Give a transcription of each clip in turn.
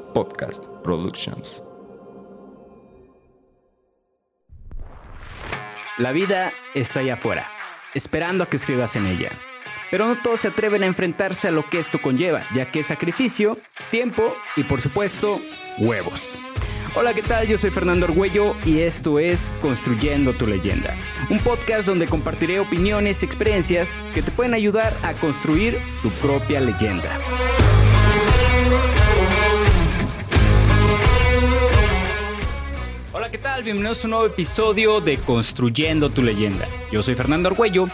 Podcast Productions. La vida está allá afuera, esperando a que escribas en ella. Pero no todos se atreven a enfrentarse a lo que esto conlleva, ya que es sacrificio, tiempo y por supuesto, huevos. Hola, ¿qué tal? Yo soy Fernando Argüello y esto es Construyendo tu leyenda, un podcast donde compartiré opiniones y experiencias que te pueden ayudar a construir tu propia leyenda. Bienvenidos a un nuevo episodio de Construyendo tu leyenda. Yo soy Fernando Argüello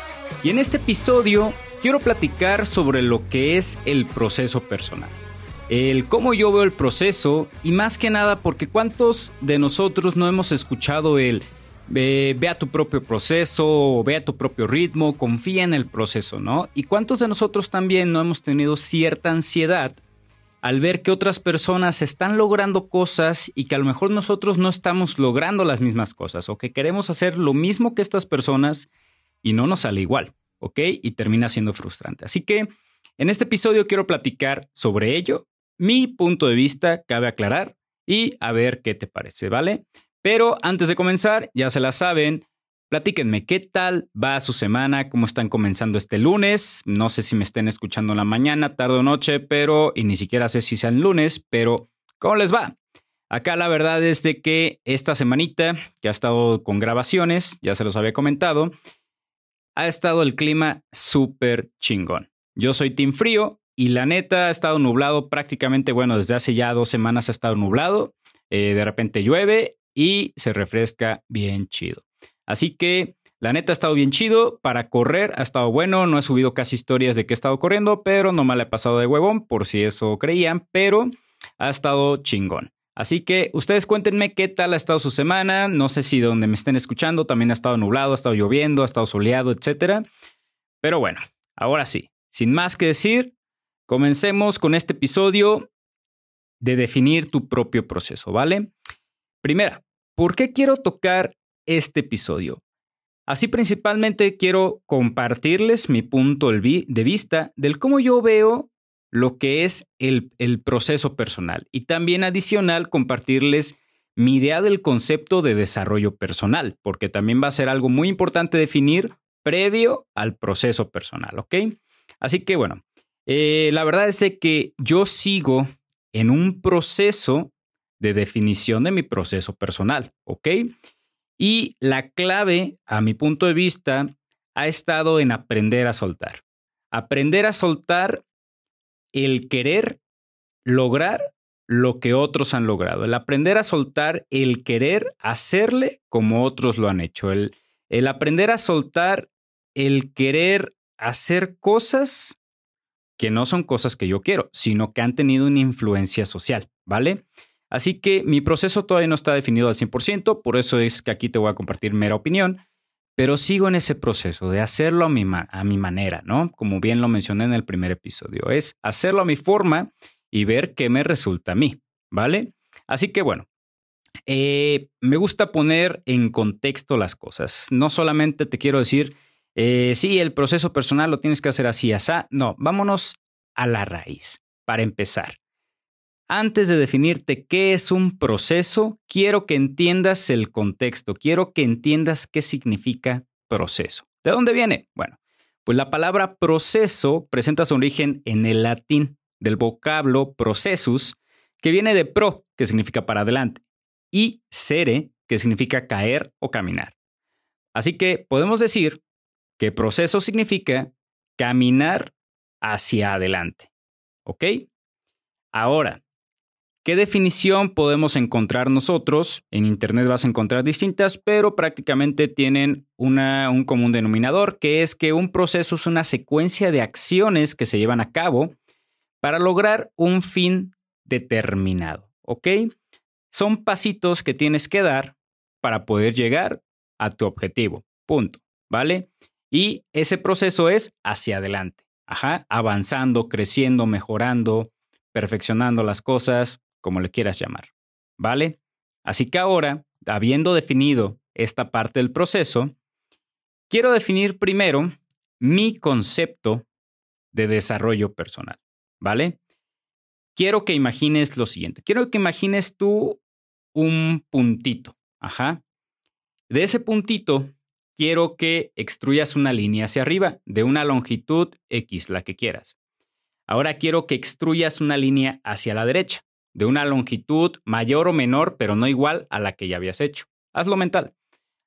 y en este episodio quiero platicar sobre lo que es el proceso personal el cómo yo veo el proceso y más que nada porque cuántos de nosotros no hemos escuchado el ve, a tu propio proceso, ve a tu propio ritmo, confía en el proceso, ¿no? Y cuántos de nosotros también no hemos tenido cierta ansiedad al ver que otras personas están logrando cosas y que a lo mejor nosotros no estamos logrando las mismas cosas o que queremos hacer lo mismo que estas personas y no nos sale igual, ¿ok? Y termina siendo frustrante. Así que en este episodio quiero platicar sobre ello mi punto de vista, cabe aclarar, y a ver qué te parece, ¿vale? Pero antes de comenzar, ya se la saben, platíquenme qué tal va su semana, cómo están comenzando este lunes. No sé si me estén escuchando en la mañana, tarde o noche, pero, y ni siquiera sé si sea el lunes, pero ¿cómo les va? Acá la verdad es de que esta semanita, que ha estado con grabaciones, ya se los había comentado, ha estado el clima súper chingón. Yo soy Team Frío, y la neta ha estado nublado prácticamente, bueno, desde hace ya dos semanas ha estado nublado. Eh, de repente llueve y se refresca bien chido. Así que la neta ha estado bien chido. Para correr ha estado bueno. No he subido casi historias de que he estado corriendo, pero no me la he pasado de huevón, por si eso creían. Pero ha estado chingón. Así que ustedes cuéntenme qué tal ha estado su semana. No sé si donde me estén escuchando también ha estado nublado, ha estado lloviendo, ha estado soleado, etc. Pero bueno, ahora sí, sin más que decir, Comencemos con este episodio de definir tu propio proceso, ¿vale? Primera, ¿por qué quiero tocar este episodio? Así principalmente quiero compartirles mi punto de vista del cómo yo veo lo que es el, el, proceso personal y también adicional compartirles mi idea del concepto de desarrollo personal, porque también va a ser algo muy importante definir previo al proceso personal, ¿ok? Así que bueno, eh, la verdad es de que yo sigo en un proceso de definición de mi proceso personal, ¿ok? Y la clave, a mi punto de vista, ha estado en aprender a soltar. Aprender a soltar el querer lograr lo que otros han logrado. El aprender a soltar el querer hacerle como otros lo han hecho. El, el aprender a soltar el querer hacer cosas que no son cosas que yo quiero, sino que han tenido una influencia social, ¿vale? Así que mi proceso todavía no está definido al 100%, por eso es que aquí te voy a compartir mera opinión, pero sigo en ese proceso de hacerlo a mi, a mi manera, ¿no? Como bien lo mencioné en el primer episodio, es hacerlo a mi forma y ver qué me resulta a mí, ¿vale? Así que bueno, eh, me gusta poner en contexto las cosas. No solamente te quiero decir eh, sí, el proceso personal lo tienes que hacer así, así. No, vámonos a la raíz, para empezar. Antes de definirte qué es un proceso, quiero que entiendas el contexto, quiero que entiendas qué significa proceso. ¿De dónde viene? Bueno, pues la palabra proceso presenta su origen en el latín del vocablo processus, que viene de pro, que significa para adelante, y sere, que significa caer o caminar. Así que podemos decir que proceso significa caminar hacia adelante. ¿Ok? Ahora, ¿qué definición podemos encontrar nosotros? En Internet vas a encontrar distintas, pero prácticamente tienen una, un común denominador, que es que un proceso es una secuencia de acciones que se llevan a cabo para lograr un fin determinado. ¿Ok? Son pasitos que tienes que dar para poder llegar a tu objetivo. Punto. ¿Vale? Y ese proceso es hacia adelante, ajá, avanzando, creciendo, mejorando, perfeccionando las cosas, como le quieras llamar, ¿vale? Así que ahora, habiendo definido esta parte del proceso, quiero definir primero mi concepto de desarrollo personal, ¿vale? quiero que imagines lo siguiente. Quiero que imagines tú un puntito. Ajá. De ese puntito, quiero que extruyas una línea hacia arriba de una longitud X, la que quieras. Ahora quiero que extruyas una línea hacia la derecha, de una longitud mayor o menor, pero no igual a la que ya habías hecho. Hazlo mental.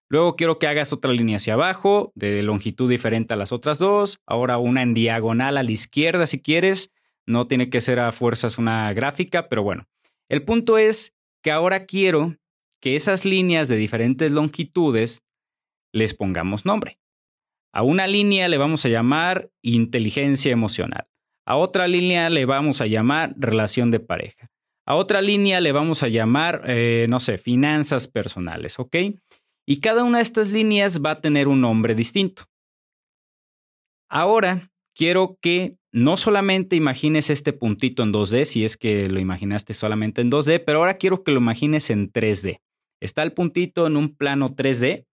Luego quiero que hagas otra línea hacia abajo, de longitud diferente a las otras dos. Ahora una en diagonal a la izquierda si quieres. No tiene que ser a fuerzas una gráfica, pero bueno. El punto es que ahora quiero que esas líneas de diferentes longitudes les pongamos nombre. A una línea le vamos a llamar inteligencia emocional. A otra línea le vamos a llamar relación de pareja. A otra línea le vamos a llamar, eh, no sé, finanzas personales, ¿ok? Y cada una de estas líneas va a tener un nombre distinto. Ahora quiero que no solamente imagines este puntito en 2D, si es que lo imaginaste solamente en 2D, pero ahora quiero que lo imagines en 3D. Está el puntito en un plano 3D,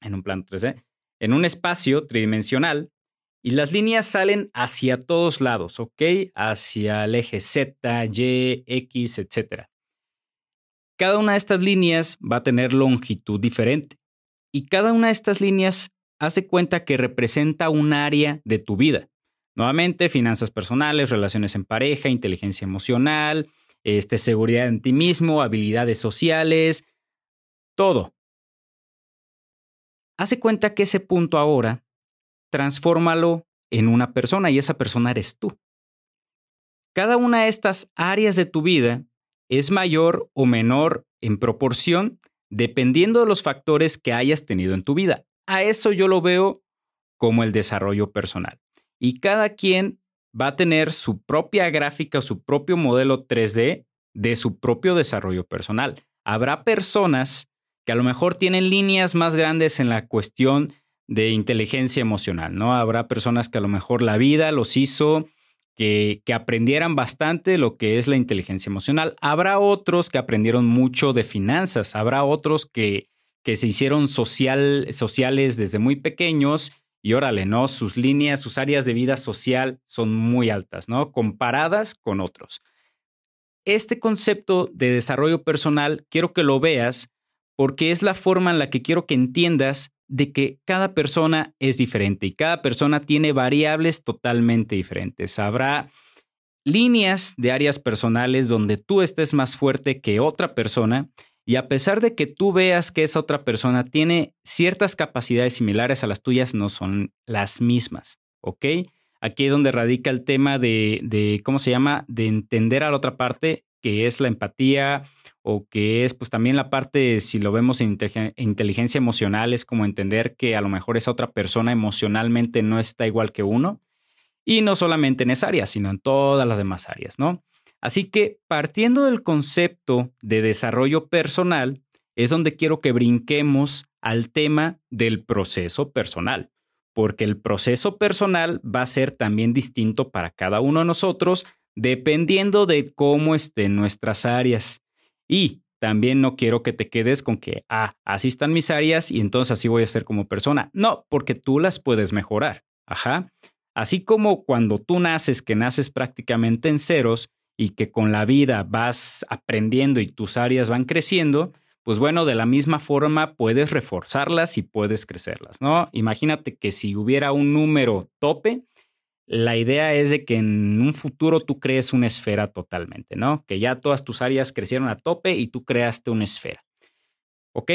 en un plano 3D, en un espacio tridimensional, y las líneas salen hacia todos lados, ¿ok? Hacia el eje Z, Y, X, etc. Cada una de estas líneas va a tener longitud diferente. Y cada una de estas líneas hace cuenta que representa un área de tu vida. Nuevamente, finanzas personales, relaciones en pareja, inteligencia emocional, este, seguridad en ti mismo, habilidades sociales, todo. Hace cuenta que ese punto ahora, transfórmalo en una persona y esa persona eres tú. Cada una de estas áreas de tu vida es mayor o menor en proporción dependiendo de los factores que hayas tenido en tu vida. A eso yo lo veo como el desarrollo personal y cada quien va a tener su propia gráfica, su propio modelo 3D de su propio desarrollo personal. Habrá personas que a lo mejor tienen líneas más grandes en la cuestión de inteligencia emocional, ¿no? Habrá personas que a lo mejor la vida los hizo que, que, aprendieran bastante lo que es la inteligencia emocional. Habrá otros que aprendieron mucho de finanzas, habrá otros que, que se hicieron social, sociales desde muy pequeños y órale, ¿no? Sus líneas, sus áreas de vida social son muy altas, ¿no? Comparadas con otros. Este concepto de desarrollo personal quiero que lo veas porque es la forma en la que quiero que entiendas de que cada persona es diferente y cada persona tiene variables totalmente diferentes. Habrá líneas de áreas personales donde tú estés más fuerte que otra persona y a pesar de que tú veas que esa otra persona tiene ciertas capacidades similares a las tuyas, no son las mismas, ¿ok? Aquí es donde radica el tema de, de ¿cómo se llama? De entender a la otra parte, que es la empatía o que es pues también la parte, si lo vemos en inteligencia emocional, es como entender que a lo mejor esa otra persona emocionalmente no está igual que uno. Y no solamente en esa área, sino en todas las demás áreas, ¿no? Así que partiendo del concepto de desarrollo personal, es donde quiero que brinquemos al tema del proceso personal, porque el proceso personal va a ser también distinto para cada uno de nosotros dependiendo de cómo estén nuestras áreas. Y también no quiero que te quedes con que, ah, así están mis áreas y entonces así voy a ser como persona. No, porque tú las puedes mejorar. Ajá. Así como cuando tú naces, que naces prácticamente en ceros, y que con la vida vas aprendiendo y tus áreas van creciendo, pues bueno, de la misma forma puedes reforzarlas y puedes crecerlas, ¿no? Imagínate que si hubiera un número tope, la idea es de que en un futuro tú crees una esfera totalmente, ¿no? Que ya todas tus áreas crecieron a tope y tú creaste una esfera. ¿Ok?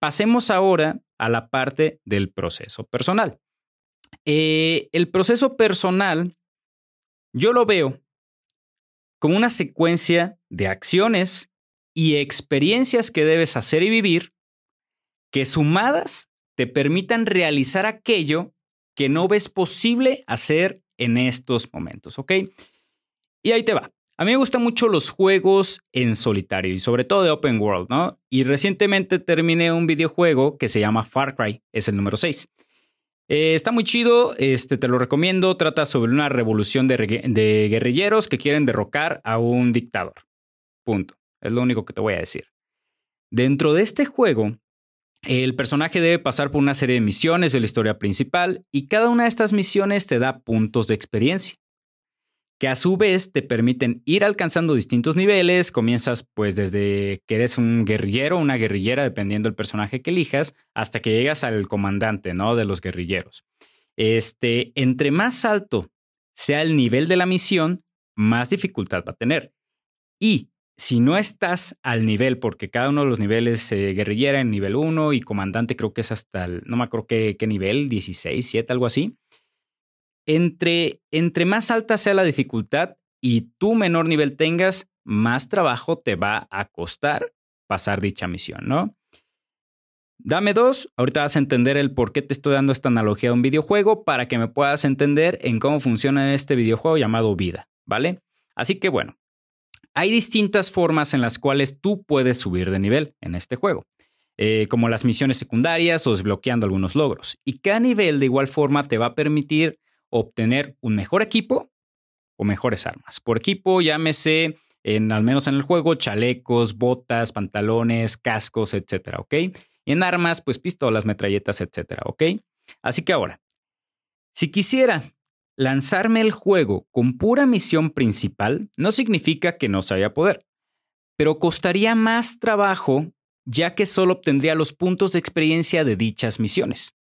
Pasemos ahora a la parte del proceso personal. Eh, el proceso personal, yo lo veo como una secuencia de acciones y experiencias que debes hacer y vivir que sumadas te permitan realizar aquello que no ves posible hacer en estos momentos, ¿ok? Y ahí te va. A mí me gustan mucho los juegos en solitario y sobre todo de open world, ¿no? Y recientemente terminé un videojuego que se llama Far Cry, es el número 6. Eh, está muy chido, este, te lo recomiendo. Trata sobre una revolución de, de guerrilleros que quieren derrocar a un dictador. Punto. Es lo único que te voy a decir. Dentro de este juego, el personaje debe pasar por una serie de misiones de la historia principal y cada una de estas misiones te da puntos de experiencia. que a su vez te permiten ir alcanzando distintos niveles. Comienzas pues desde que eres un guerrillero, una guerrillera, dependiendo del personaje que elijas, hasta que llegas al comandante, ¿no? De los guerrilleros. Este, entre más alto sea el nivel de la misión, más dificultad va a tener. Y si no estás al nivel, porque cada uno de los niveles guerrillera en nivel 1 y comandante creo que es hasta el, no me acuerdo qué, qué nivel, 16, 7, algo así. Entre, entre más alta sea la dificultad y tú menor nivel tengas, más trabajo te va a costar pasar dicha misión, ¿no? Dame dos, ahorita vas a entender el por qué te estoy dando esta analogía de un videojuego para que me puedas entender en cómo funciona este videojuego llamado vida, ¿vale? Así que bueno, hay distintas formas en las cuales tú puedes subir de nivel en este juego, eh, como las misiones secundarias o desbloqueando algunos logros. Y cada nivel de igual forma te va a permitir obtener un mejor equipo o mejores armas. Por equipo, llámese, en, al menos en el juego, chalecos, botas, pantalones, cascos, etcétera, ¿ok? Y en armas, pues pistolas, metralletas, etcétera, ¿ok? Así que ahora, si quisiera Lanzarme el juego con pura misión principal no significa que no se haya poder, pero costaría más trabajo ya que solo obtendría los puntos de experiencia de dichas misiones.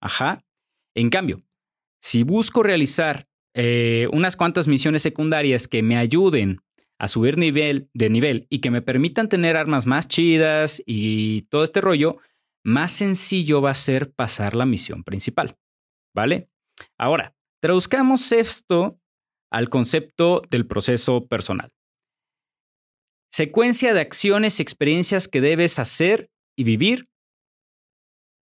Ajá. En cambio, si busco realizar eh, unas cuantas misiones secundarias que me ayuden a subir nivel de nivel y que me permitan tener armas más chidas y todo este rollo, más sencillo va a ser pasar la misión principal. ¿Vale? Ahora, Traduzcamos esto al concepto del proceso personal. Secuencia de acciones y experiencias que debes hacer y vivir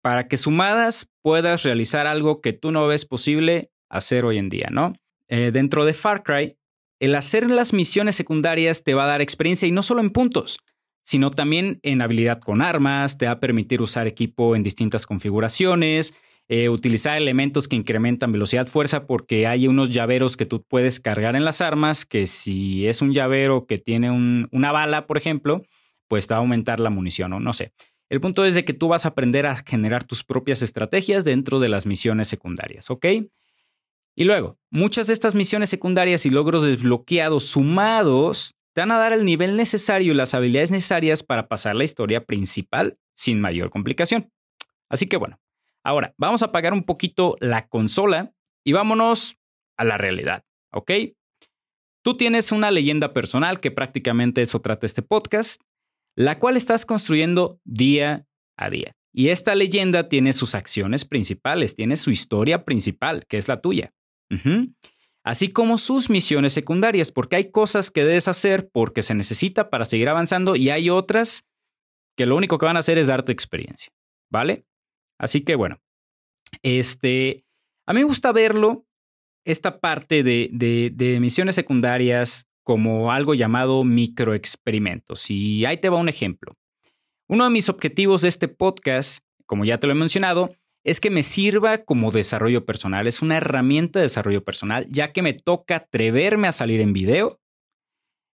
para que sumadas puedas realizar algo que tú no ves posible hacer hoy en día, ¿no? Eh, dentro de Far Cry, el hacer las misiones secundarias te va a dar experiencia y no solo en puntos, sino también en habilidad con armas, te va a permitir usar equipo en distintas configuraciones, eh, utilizar elementos que incrementan velocidad fuerza porque hay unos llaveros que tú puedes cargar en las armas que si es un llavero que tiene una bala, por ejemplo, pues te va a aumentar la munición o no sé. El punto es de que tú vas a aprender a generar tus propias estrategias dentro de las misiones secundarias, ¿ok? Y luego, muchas de estas misiones secundarias y logros desbloqueados sumados te van a dar el nivel necesario y las habilidades necesarias para pasar la historia principal sin mayor complicación. Así que bueno, Ahora, vamos a apagar un poquito la consola y vámonos a la realidad, ¿ok? Tú tienes una leyenda personal, que prácticamente eso trata este podcast, la cual estás construyendo día a día. Y esta leyenda tiene sus acciones principales, tiene su historia principal, que es la tuya. Así como sus misiones secundarias, porque hay cosas que debes hacer porque se necesita para seguir avanzando y hay otras que lo único que van a hacer es darte experiencia, ¿vale? Así que bueno, este, a mí me gusta verlo, esta parte de, de, misiones secundarias como algo llamado microexperimentos. Y ahí te va un ejemplo. Uno de mis objetivos de este podcast, como ya te lo he mencionado, es que me sirva como desarrollo personal. Es una herramienta de desarrollo personal, ya que me toca atreverme a salir en video,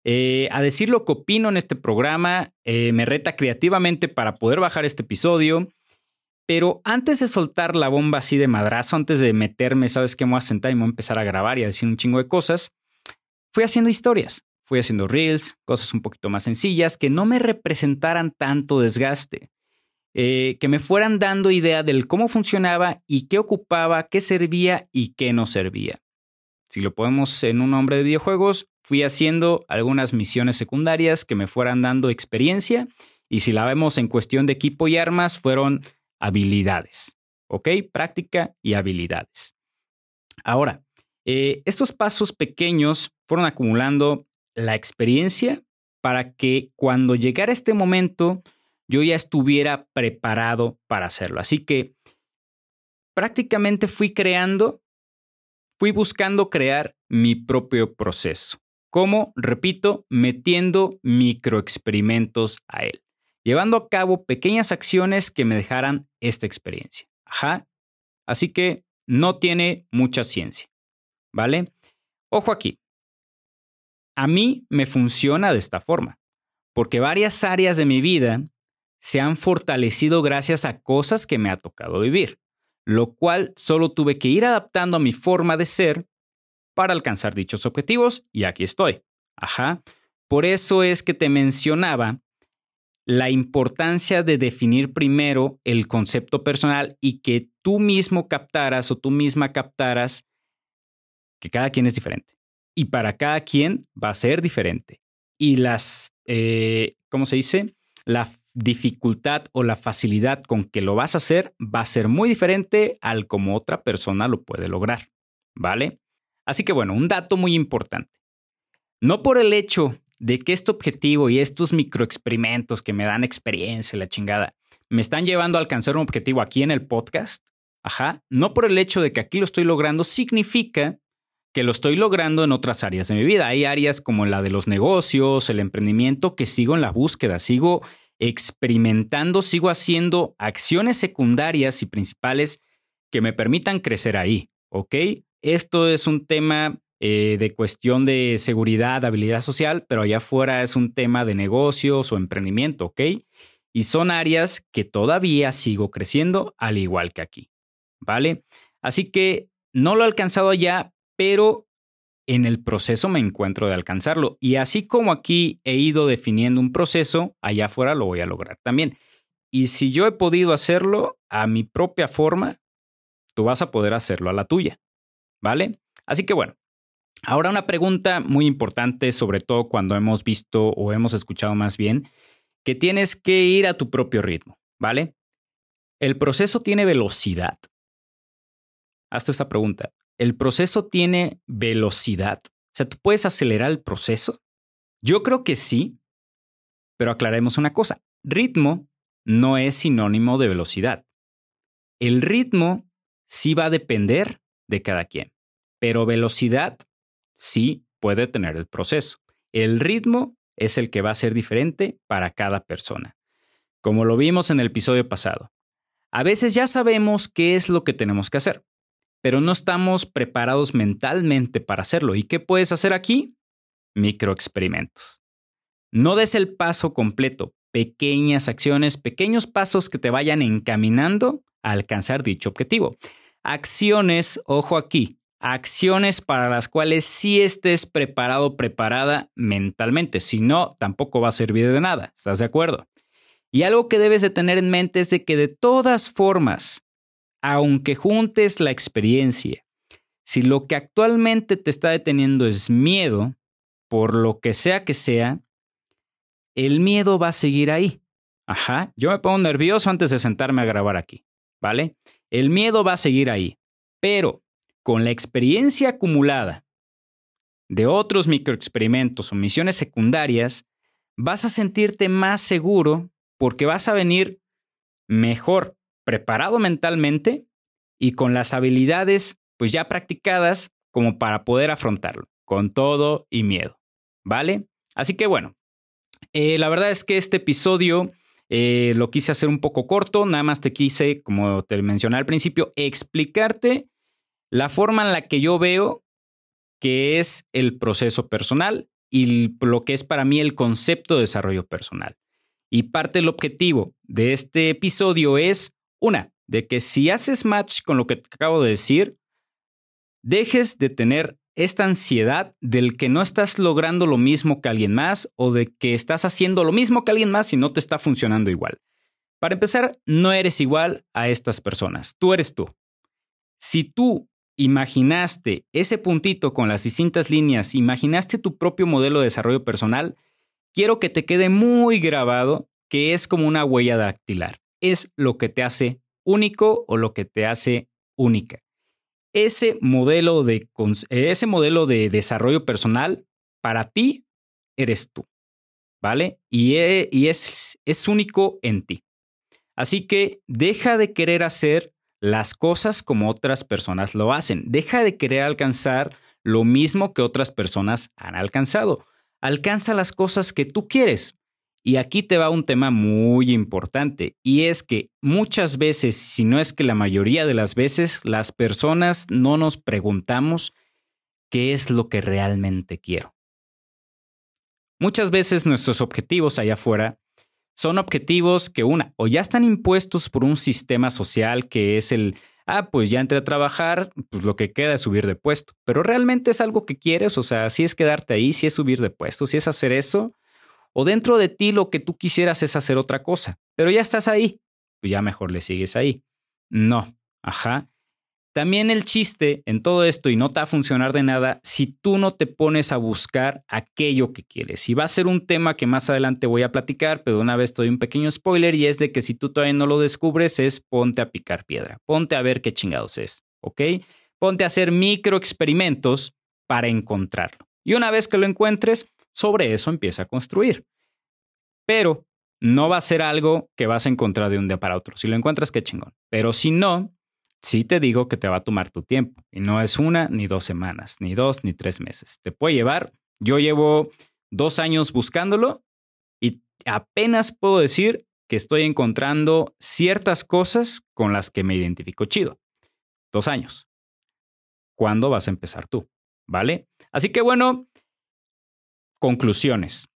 eh, a decir lo que opino en este programa, eh, me reta creativamente para poder bajar este episodio pero antes de soltar la bomba así de madrazo, antes de meterme, sabes que me voy a sentar y me voy a empezar a grabar y a decir un chingo de cosas, fui haciendo historias, fui haciendo reels, cosas un poquito más sencillas que no me representaran tanto desgaste, eh, que me fueran dando idea del cómo funcionaba y qué ocupaba, qué servía y qué no servía. Si lo podemos en un nombre de videojuegos, fui haciendo algunas misiones secundarias que me fueran dando experiencia y si la vemos en cuestión de equipo y armas, fueron habilidades. ¿Ok? Práctica y habilidades. Ahora, eh, estos pasos pequeños fueron acumulando la experiencia para que cuando llegara este momento yo ya estuviera preparado para hacerlo. Así que prácticamente fui creando, fui buscando crear mi propio proceso. ¿Cómo? Repito, metiendo microexperimentos a él llevando a cabo pequeñas acciones que me dejaran esta experiencia. Ajá. Así que no tiene mucha ciencia. ¿Vale? Ojo aquí. A mí me funciona de esta forma, porque varias áreas de mi vida se han fortalecido gracias a cosas que me ha tocado vivir, lo cual solo tuve que ir adaptando a mi forma de ser para alcanzar dichos objetivos y aquí estoy. Ajá. Por eso es que te mencionaba la importancia de definir primero el concepto personal y que tú mismo captaras o tú misma captaras que cada quien es diferente. Y para cada quien va a ser diferente. Y las, eh, ¿cómo se dice? La dificultad o la facilidad con que lo vas a hacer va a ser muy diferente al como otra persona lo puede lograr. ¿Vale? Así que bueno, un dato muy importante. No por el hecho de que este objetivo y estos microexperimentos que me dan experiencia, la chingada, me están llevando a alcanzar un objetivo aquí en el podcast, ajá, no por el hecho de que aquí lo estoy logrando, significa que lo estoy logrando en otras áreas de mi vida. Hay áreas como la de los negocios, el emprendimiento, que sigo en la búsqueda, sigo experimentando, sigo haciendo acciones secundarias y principales que me permitan crecer ahí, ¿ok? Esto es un tema eh, de cuestión de seguridad, habilidad social, pero allá afuera es un tema de negocios o emprendimiento, ¿ok? Y son áreas que todavía sigo creciendo, al igual que aquí, ¿vale? Así que no lo he alcanzado allá, pero en el proceso me encuentro de alcanzarlo. Y así como aquí he ido definiendo un proceso, allá afuera lo voy a lograr también. Y si yo he podido hacerlo a mi propia forma, tú vas a poder hacerlo a la tuya, ¿vale? Así que bueno, Ahora una pregunta muy importante, sobre todo cuando hemos visto o hemos escuchado más bien, que tienes que ir a tu propio ritmo, ¿vale? ¿El proceso tiene velocidad? Hazte esta pregunta. ¿El proceso tiene velocidad? O sea, ¿tú puedes acelerar el proceso? Yo creo que sí, pero aclaremos una cosa. Ritmo no es sinónimo de velocidad. El ritmo sí va a depender de cada quien, pero velocidad sí puede tener el proceso. El ritmo es el que va a ser diferente para cada persona. Como lo vimos en el episodio pasado. A veces ya sabemos qué es lo que tenemos que hacer, pero no estamos preparados mentalmente para hacerlo. ¿Y qué puedes hacer aquí? Microexperimentos. No des el paso completo, pequeñas acciones, pequeños pasos que te vayan encaminando a alcanzar dicho objetivo. Acciones, ojo aquí, acciones para las cuales sí estés preparado preparada mentalmente. Si no, tampoco va a servir de nada. ¿Estás de acuerdo? Y algo que debes de tener en mente es de que de todas formas, aunque juntes la experiencia, si lo que actualmente te está deteniendo es miedo, por lo que sea que sea, el miedo va a seguir ahí. Ajá, yo me pongo nervioso antes de sentarme a grabar aquí, ¿vale? El miedo va a seguir ahí, pero con la experiencia acumulada de otros microexperimentos o misiones secundarias, vas a sentirte más seguro porque vas a venir mejor preparado mentalmente y con las habilidades pues ya practicadas como para poder afrontarlo, con todo y miedo, ¿vale? Así que bueno, eh, la verdad es que este episodio eh, lo quise hacer un poco corto, nada más te quise, como te mencioné al principio, explicarte la forma en la que yo veo que es el proceso personal y lo que es para mí el concepto de desarrollo personal. Y parte del objetivo de este episodio es, una, de que si haces match con lo que te acabo de decir, dejes de tener esta ansiedad del que no estás logrando lo mismo que alguien más o de que estás haciendo lo mismo que alguien más y no te está funcionando igual. Para empezar, no eres igual a estas personas, tú eres tú. Si tú imaginaste ese puntito con las distintas líneas, imaginaste tu propio modelo de desarrollo personal, quiero que te quede muy grabado que es como una huella dactilar. Es lo que te hace único o lo que te hace única. Ese modelo de, ese modelo de desarrollo personal para ti eres tú, ¿vale? Y, e, y es, es único en ti. Así que deja de querer hacer las cosas como otras personas lo hacen. Deja de querer alcanzar lo mismo que otras personas han alcanzado. Alcanza las cosas que tú quieres. Y aquí te va un tema muy importante, y es que muchas veces, si no es que la mayoría de las veces, las personas no nos preguntamos qué es lo que realmente quiero. Muchas veces nuestros objetivos allá afuera son objetivos que una, o ya están impuestos por un sistema social que es el ah, pues ya entré a trabajar, pues lo que queda es subir de puesto. Pero realmente es algo que quieres, o sea, si es quedarte ahí, si es subir de puesto, si es hacer eso, o dentro de ti lo que tú quisieras es hacer otra cosa, pero ya estás ahí, pues ya mejor le sigues ahí. No, ajá. También el chiste en todo esto, y no te va a funcionar de nada, si tú no te pones a buscar aquello que quieres. Y va a ser un tema que más adelante voy a platicar, pero una vez doy un pequeño spoiler y es de que si tú todavía no lo descubres es ponte a picar piedra, ponte a ver qué chingados es, ¿ok? Ponte a hacer micro experimentos para encontrarlo. Y una vez que lo encuentres, sobre eso empieza a construir. Pero no va a ser algo que vas a encontrar de un día para otro. Si lo encuentras, qué chingón. Pero si no, sí te digo que te va a tomar tu tiempo. Y no es una, ni dos semanas, ni dos, ni tres meses. Te puede llevar. Yo llevo dos años buscándolo y apenas puedo decir que estoy encontrando ciertas cosas con las que me identifico chido. Dos años. ¿Cuándo vas a empezar tú? ¿Vale? Así que bueno, conclusiones.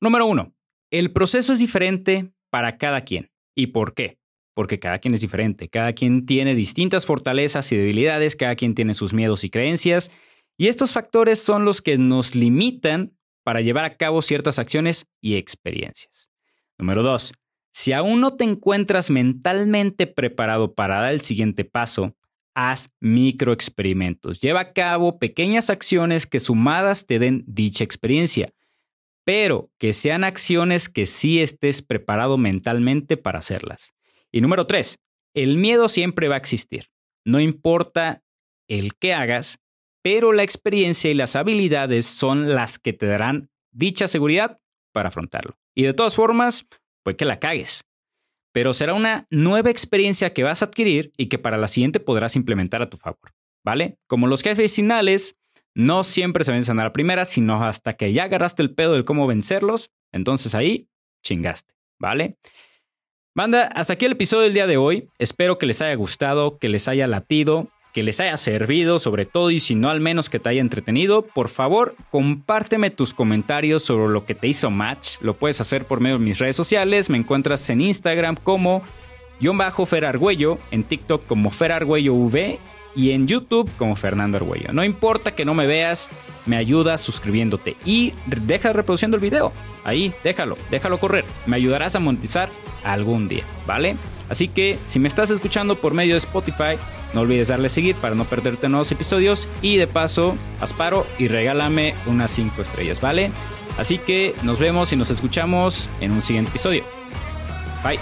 Número uno, el proceso es diferente para cada quien. ¿Y por qué? Porque cada quien es diferente, cada quien tiene distintas fortalezas y debilidades, cada quien tiene sus miedos y creencias, y estos factores son los que nos limitan para llevar a cabo ciertas acciones y experiencias. Número dos, si aún no te encuentras mentalmente preparado para dar el siguiente paso, haz microexperimentos. Lleva a cabo pequeñas acciones que sumadas te den dicha experiencia, pero que sean acciones que sí estés preparado mentalmente para hacerlas. Y número tres, el miedo siempre va a existir. No importa el que hagas, pero la experiencia y las habilidades son las que te darán dicha seguridad para afrontarlo. Y de todas formas, puede que la cagues. Pero será una nueva experiencia que vas a adquirir y que para la siguiente podrás implementar a tu favor. ¿Vale? Como los jefes finales, no siempre se vencen a la primera, sino hasta que ya agarraste el pedo de cómo vencerlos, entonces ahí chingaste. ¿Vale? Banda, hasta aquí el episodio del día de hoy. Espero que les haya gustado, que les haya latido, que les haya servido sobre todo y si no al menos que te haya entretenido. Por favor, compárteme tus comentarios sobre lo que te hizo match. Lo puedes hacer por medio de mis redes sociales. Me encuentras en Instagram como guion bajo en TikTok como Fer V y en YouTube como Fernando Argüello. No importa que no me veas, me ayudas suscribiéndote y deja reproduciendo el video. Ahí, déjalo, déjalo correr. Me ayudarás a monetizar algún día, ¿vale? Así que si me estás escuchando por medio de Spotify, no olvides darle a seguir para no perderte nuevos episodios y de paso, asparo y regálame unas 5 estrellas, ¿vale? Así que nos vemos y nos escuchamos en un siguiente episodio. Bye.